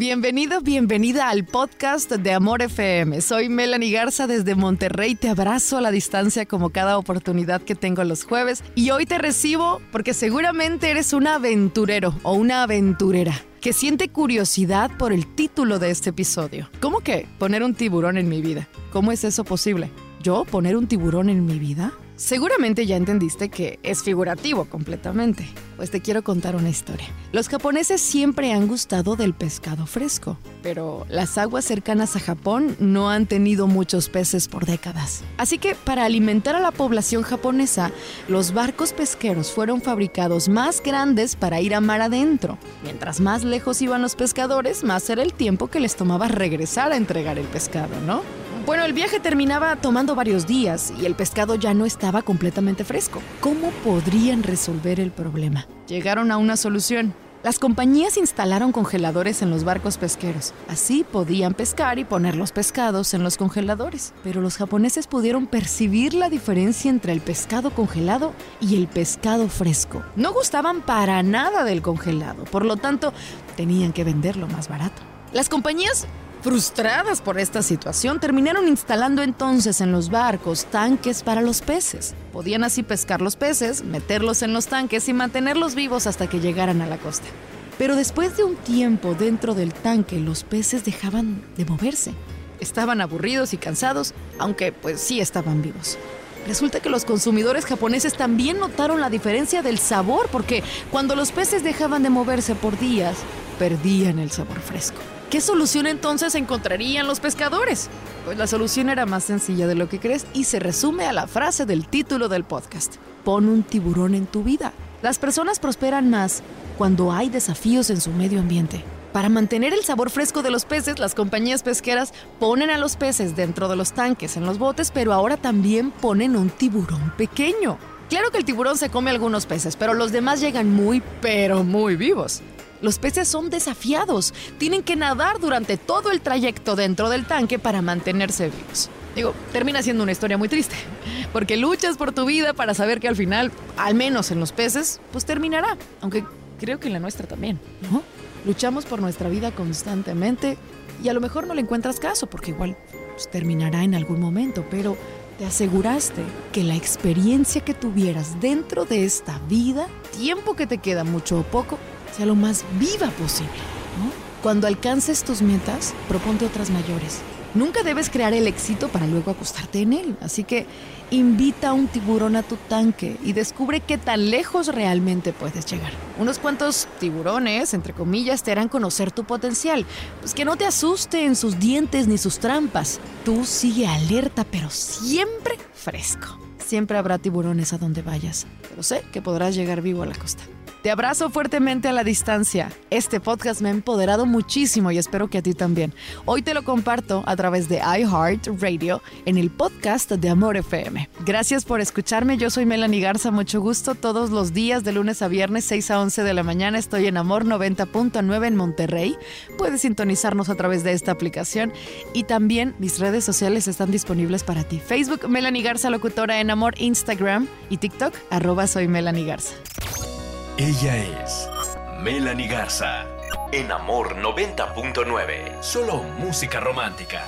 Bienvenido, bienvenida al podcast de Amor FM. Soy Melanie Garza desde Monterrey. Te abrazo a la distancia como cada oportunidad que tengo los jueves. Y hoy te recibo porque seguramente eres un aventurero o una aventurera que siente curiosidad por el título de este episodio. ¿Cómo que poner un tiburón en mi vida? ¿Cómo es eso posible? ¿Yo poner un tiburón en mi vida? Seguramente ya entendiste que es figurativo completamente, pues te quiero contar una historia. Los japoneses siempre han gustado del pescado fresco, pero las aguas cercanas a Japón no han tenido muchos peces por décadas. Así que para alimentar a la población japonesa, los barcos pesqueros fueron fabricados más grandes para ir a mar adentro. Mientras más lejos iban los pescadores, más era el tiempo que les tomaba regresar a entregar el pescado, ¿no? Bueno, el viaje terminaba tomando varios días y el pescado ya no estaba completamente fresco. ¿Cómo podrían resolver el problema? Llegaron a una solución. Las compañías instalaron congeladores en los barcos pesqueros. Así podían pescar y poner los pescados en los congeladores. Pero los japoneses pudieron percibir la diferencia entre el pescado congelado y el pescado fresco. No gustaban para nada del congelado, por lo tanto, tenían que venderlo más barato. Las compañías Frustradas por esta situación, terminaron instalando entonces en los barcos tanques para los peces. Podían así pescar los peces, meterlos en los tanques y mantenerlos vivos hasta que llegaran a la costa. Pero después de un tiempo dentro del tanque, los peces dejaban de moverse. Estaban aburridos y cansados, aunque pues sí estaban vivos. Resulta que los consumidores japoneses también notaron la diferencia del sabor porque cuando los peces dejaban de moverse por días, perdían el sabor fresco. ¿Qué solución entonces encontrarían los pescadores? Pues la solución era más sencilla de lo que crees y se resume a la frase del título del podcast. Pon un tiburón en tu vida. Las personas prosperan más cuando hay desafíos en su medio ambiente. Para mantener el sabor fresco de los peces, las compañías pesqueras ponen a los peces dentro de los tanques en los botes, pero ahora también ponen un tiburón pequeño. Claro que el tiburón se come algunos peces, pero los demás llegan muy, pero muy vivos. Los peces son desafiados, tienen que nadar durante todo el trayecto dentro del tanque para mantenerse vivos. Digo, termina siendo una historia muy triste, porque luchas por tu vida para saber que al final, al menos en los peces, pues terminará, aunque creo que en la nuestra también, ¿no? Luchamos por nuestra vida constantemente y a lo mejor no le encuentras caso, porque igual pues, terminará en algún momento, pero te aseguraste que la experiencia que tuvieras dentro de esta vida, tiempo que te queda mucho o poco, sea lo más viva posible. Cuando alcances tus metas, proponte otras mayores. Nunca debes crear el éxito para luego acostarte en él. Así que invita a un tiburón a tu tanque y descubre qué tan lejos realmente puedes llegar. Unos cuantos tiburones, entre comillas, te harán conocer tu potencial. Pues que no te asusten sus dientes ni sus trampas. Tú sigue alerta, pero siempre fresco. Siempre habrá tiburones a donde vayas, pero sé que podrás llegar vivo a la costa. Te abrazo fuertemente a la distancia. Este podcast me ha empoderado muchísimo y espero que a ti también. Hoy te lo comparto a través de iHeartRadio en el podcast de Amor FM. Gracias por escucharme. Yo soy Melanie Garza. Mucho gusto. Todos los días de lunes a viernes, 6 a 11 de la mañana, estoy en Amor 90.9 en Monterrey. Puedes sintonizarnos a través de esta aplicación y también mis redes sociales están disponibles para ti. Facebook, Melanie Garza, locutora en Amor, Instagram y TikTok, arroba soy Melanie Garza. Ella es Melanie Garza. En Amor 90.9. Solo música romántica.